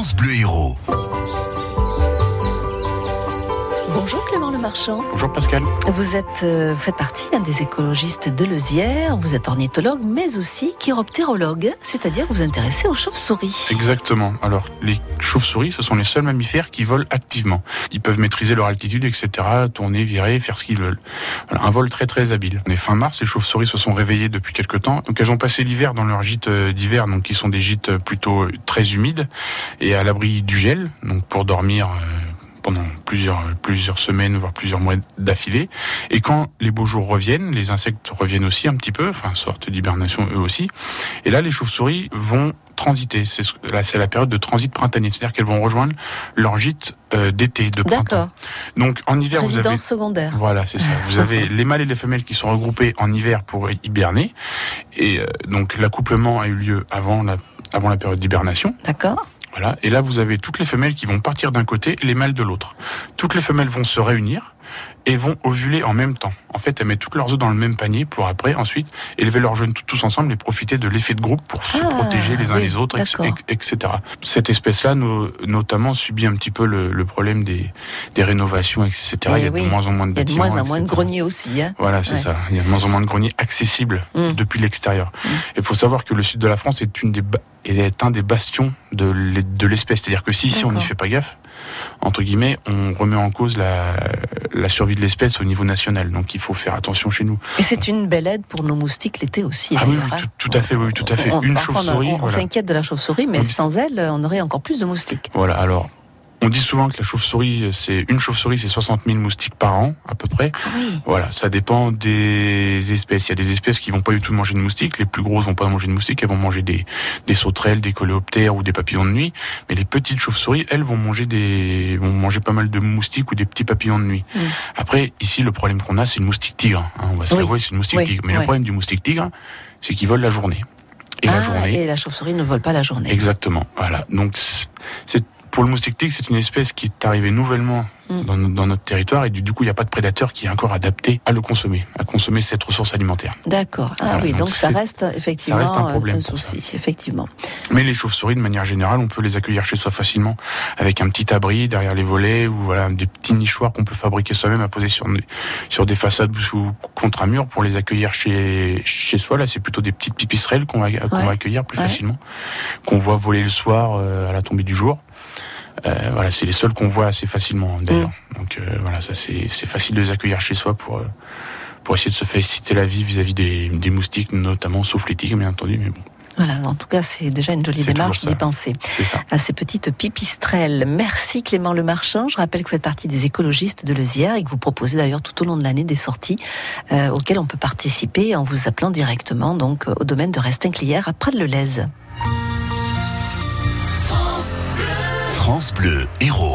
France Bleu Héros. Clément Le Marchand. Bonjour Pascal. Vous êtes, euh, faites partie hein, des écologistes de Leusière. Vous êtes ornithologue, mais aussi chiroptérologue, c'est-à-dire vous vous intéressez aux chauves-souris. Exactement. Alors, les chauves-souris, ce sont les seuls mammifères qui volent activement. Ils peuvent maîtriser leur altitude, etc., tourner, virer, faire ce qu'ils veulent. Un vol très très habile. On est fin mars, les chauves-souris se sont réveillées depuis quelques temps. Donc, elles ont passé l'hiver dans leurs gîtes euh, d'hiver, donc qui sont des gîtes plutôt très humides et à l'abri du gel, donc pour dormir. euh, pendant plusieurs, plusieurs semaines, voire plusieurs mois d'affilée. Et quand les beaux jours reviennent, les insectes reviennent aussi un petit peu, enfin, sortent d'hibernation eux aussi. Et là, les chauves-souris vont transiter. C'est c'est la période de transit printanier, c'est-à-dire qu'elles vont rejoindre leur gîte euh, d'été, de printemps. D'accord. Donc, en hiver, vous avez Résidence secondaire. voilà, c'est ça. Vous avez les mâles et les femelles qui sont regroupés en hiver pour hiberner. Et euh, donc l'accouplement a eu lieu avant la, avant la période d'hibernation. D'accord. Voilà. Et là, vous avez toutes les femelles qui vont partir d'un côté les mâles de l'autre. Toutes les femelles vont se réunir et vont ovuler en même temps. En fait, elles mettent toutes leurs œufs dans le même panier pour après, ensuite, élever leurs jeunes tous ensemble et profiter de l'effet de groupe pour se Ah, protéger les uns oui, les autres, etc. Cette espèce-là, no- notamment, subit un petit peu le, le problème des, des rénovations, etc. Eh Il y a oui. de moins en moins de Il y a de bâtiments. moins en moins de greniers aussi. Hein. Voilà, c'est Ouais. ça. Il y a de moins en moins de greniers accessibles Mm. depuis l'extérieur. Mm. Il faut savoir que le sud de la France est, une des ba- est un des bastions de l'e- de l'espèce. C'est-à-dire que si ici on n'y fait pas gaffe, entre guillemets, on remet en cause la, la survie de l'espèce au niveau national. Donc il faut faire attention chez nous. Et c'est une belle aide pour nos moustiques l'été aussi. Ah oui, hein. tout, tout à fait, oui, tout à fait. On- Une chauve-souris. On, on voilà. s'inquiète de la chauve-souris, mais sans elle, on aurait encore plus de moustiques. Voilà, alors. On dit souvent que la chauve-souris, c'est une chauve-souris, c'est 60 000 moustiques par an, à peu près. Ah oui. Voilà, ça dépend des espèces. Il y a des espèces qui vont pas du tout manger de moustiques. Les plus grosses vont pas manger de moustiques. Elles vont manger des, des sauterelles, des coléoptères ou des papillons de nuit. Mais les petites chauves-souris, elles vont manger des, vont manger pas mal de moustiques ou des petits papillons de nuit. Mm. Après, ici, le problème qu'on a, c'est le moustique tigre. hein. on va se Oui. c'est le moustique tigre. Mais le problème du moustique tigre, c'est qu'il vole la journée. Et ah, la journée, et la chauve-souris ne vole pas la journée. Exactement. Voilà. Donc, c'est pour le moustique tigre, c'est une espèce qui est arrivée nouvellement Mm. dans, no- dans notre territoire et du, du coup, il n'y a pas de prédateur qui est encore adapté à le consommer, à consommer cette ressource alimentaire. D'accord. Ah Voilà, oui, donc donc ça reste effectivement reste un problème pour souci, effectivement. Mais les chauves-souris, de manière générale, on peut les accueillir chez soi facilement avec un petit abri derrière les volets ou voilà des petits nichoirs qu'on peut fabriquer soi-même à poser sur, sur des façades ou contre un mur pour les accueillir chez, chez soi. Là, c'est plutôt des petites pipistrelles qu'on va, Ouais. va accueillir plus Ouais. facilement, qu'on voit voler le soir euh, à la tombée du jour. Euh, voilà, c'est les seuls qu'on voit assez facilement d'ailleurs. Mm. Donc euh, voilà, ça c'est facile de les accueillir chez soi pour euh, pour essayer de se faciliter la vie vis-à-vis des, des moustiques, notamment sauf les tigres, bien entendu. Mais bon, Voilà, en tout cas, c'est déjà une jolie démarche d'y penser. c'est ça. À ces petites pipistrelles. Merci Clément Le Marchand. Je rappelle que vous faites partie des écologistes de Leusière et que vous proposez d'ailleurs tout au long de l'année des sorties euh, auxquelles on peut participer en vous appelant directement donc au domaine de Restinclière à Prades-le-Lez. France Bleu Héros.